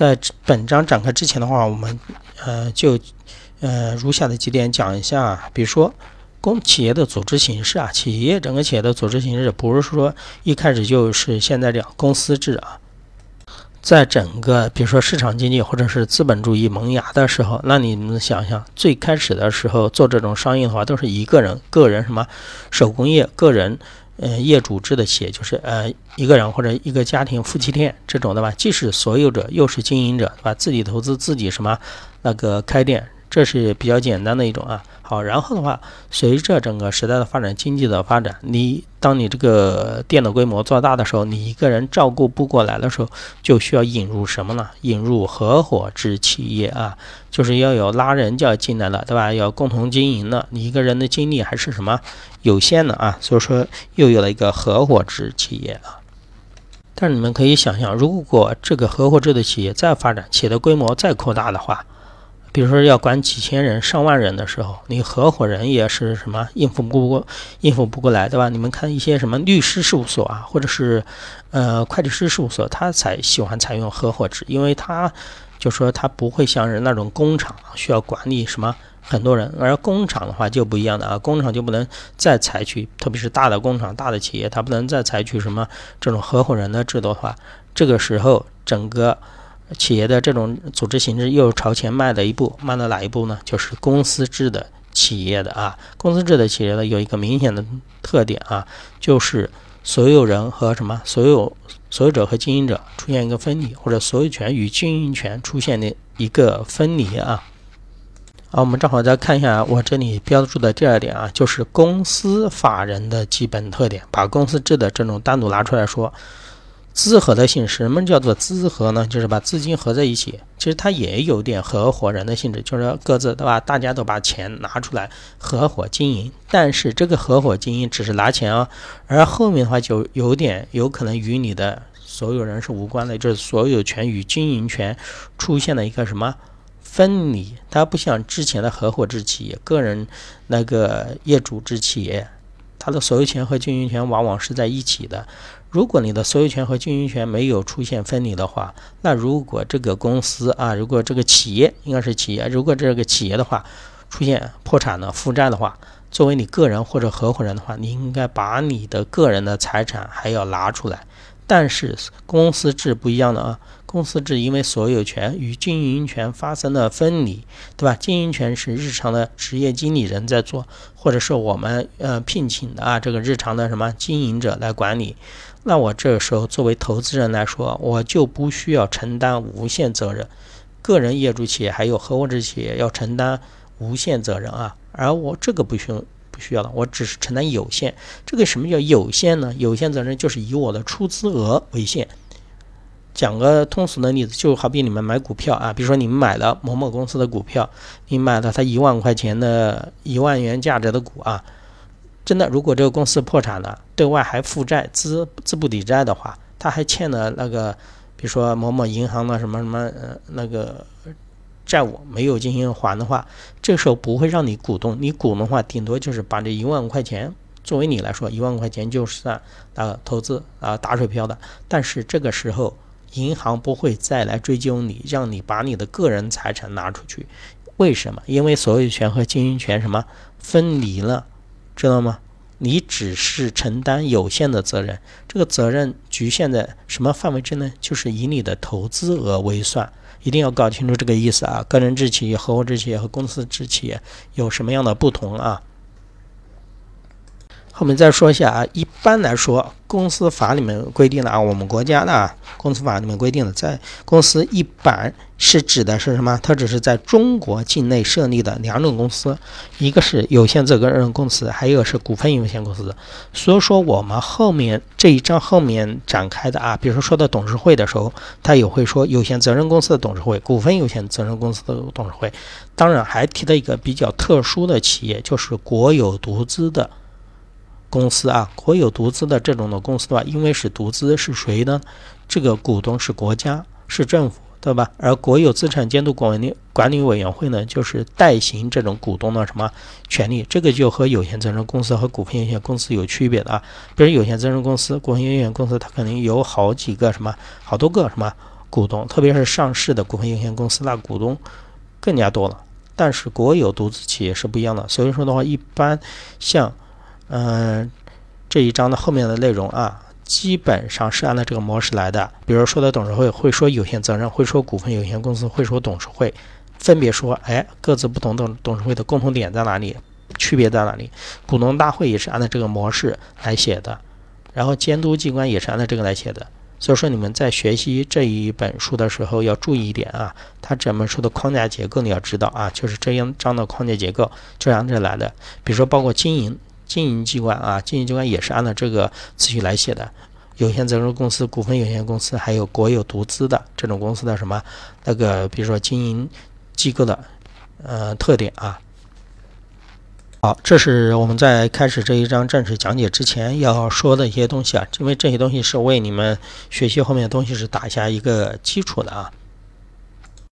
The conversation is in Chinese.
在本章展开之前的话，我们呃就呃如下的几点讲一下，比如说公企业的组织形式啊，企业整个企业的组织形式不是说一开始就是现在这样公司制啊。在整个比如说市场经济或者是资本主义萌芽的时候，那你们想想，最开始的时候做这种商业的话，都是一个人个人什么手工业个人，呃业主制的企业，就是呃一个人或者一个家庭夫妻店这种的吧，既是所有者又是经营者，对吧？自己投资自己什么那个开店。这是比较简单的一种啊，好，然后的话，随着整个时代的发展，经济的发展，你当你这个店的规模做大的时候，你一个人照顾不过来的时候，就需要引入什么呢？引入合伙制企业啊，就是要有拉人就要进来了，对吧？要共同经营的，你一个人的精力还是什么有限的啊，所以说又有了一个合伙制企业啊。但是你们可以想象，如果这个合伙制的企业再发展，企业的规模再扩大的话，比如说要管几千人、上万人的时候，你合伙人也是什么应付不过、应付不过来，对吧？你们看一些什么律师事务所啊，或者是呃会计师事务所，他才喜欢采用合伙制，因为他就说他不会像人那种工厂需要管理什么很多人，而工厂的话就不一样的啊，工厂就不能再采取，特别是大的工厂、大的企业，它不能再采取什么这种合伙人的制度的话，这个时候整个。企业的这种组织形式又朝前迈了一步，迈到哪一步呢？就是公司制的企业的啊，公司制的企业呢有一个明显的特点啊，就是所有人和什么所有所有者和经营者出现一个分离，或者所有权与经营权出现的一个分离啊。好，我们正好再看一下我这里标注的第二点啊，就是公司法人的基本特点，把公司制的这种单独拿出来说。资合的性质，什么叫做资合呢？就是把资金合在一起。其实它也有点合伙人的性质，就是各自对吧？大家都把钱拿出来合伙经营。但是这个合伙经营只是拿钱啊，而后面的话就有点有可能与你的所有人是无关的，就是所有权与经营权出现了一个什么分离。它不像之前的合伙制企业、个人那个业主制企业，它的所有权和经营权往往是在一起的。如果你的所有权和经营权没有出现分离的话，那如果这个公司啊，如果这个企业应该是企业，如果这个企业的话出现破产了、负债的话，作为你个人或者合伙人的话，你应该把你的个人的财产还要拿出来。但是公司制不一样的啊，公司制因为所有权与经营权发生了分离，对吧？经营权是日常的职业经理人在做，或者是我们呃聘请的啊这个日常的什么经营者来管理。那我这个时候作为投资人来说，我就不需要承担无限责任。个人业主企业还有合伙制企业要承担无限责任啊，而我这个不需需要的，我只是承担有限。这个什么叫有限呢？有限责任就是以我的出资额为限。讲个通俗的例子，就好比你们买股票啊，比如说你们买了某某公司的股票，你买了它一万块钱的一万元价值的股啊，真的，如果这个公司破产了，对外还负债，资资不抵债的话，他还欠了那个，比如说某某银行的什么什么呃那个。债务没有进行还的话，这时候不会让你股东，你股东的话顶多就是把这一万块钱作为你来说，一万块钱就算啊投资啊打水漂的。但是这个时候银行不会再来追究你，让你把你的个人财产拿出去。为什么？因为所有权和经营权什么分离了，知道吗？你只是承担有限的责任，这个责任局限在什么范围之内？就是以你的投资额为算。一定要搞清楚这个意思啊！个人制企业、合伙制企业和公司制企业有什么样的不同啊？后面再说一下啊，一般来说，公司法里面规定的啊，我们国家的啊公司法里面规定的，在公司一般是指的是什么？它只是在中国境内设立的两种公司，一个是有限责任公司，还有一个是股份有限公司。所以说，我们后面这一章后面展开的啊，比如说说到董事会的时候，它也会说有限责任公司的董事会、股份有限责任公司的董事会。当然，还提到一个比较特殊的企业，就是国有独资的。公司啊，国有独资的这种的公司的话，因为是独资，是谁呢？这个股东是国家，是政府，对吧？而国有资产监督管理管理委员会呢，就是代行这种股东的什么权利？这个就和有限责任公司和股份有限公司有区别的啊。比如有限责任公司、股份有限公司，它可能有好几个什么，好多个什么股东，特别是上市的股份有限公司，那股东更加多了。但是国有独资企业是不一样的，所以说的话，一般像嗯这一章的后面的内容啊，基本上是按照这个模式来的。比如说的董事会会说有限责任，会说股份有限公司，会说董事会，分别说哎各自不同的董事会的共同点在哪里，区别在哪里？股东大会也是按照这个模式来写的，然后监督机关也是按照这个来写的。所以说，你们在学习这一本书的时候要注意一点啊，它整本书的框架结构你要知道啊，就是这样章的框架结构就按这来的。比如说，包括经营经营机关啊，经营机关也是按照这个次序来写的。有限责任公司、股份有限公司，还有国有独资的这种公司的什么那个，比如说经营机构的呃特点啊。好，这是我们在开始这一章正式讲解之前要说的一些东西啊，因为这些东西是为你们学习后面的东西是打下一个基础的啊。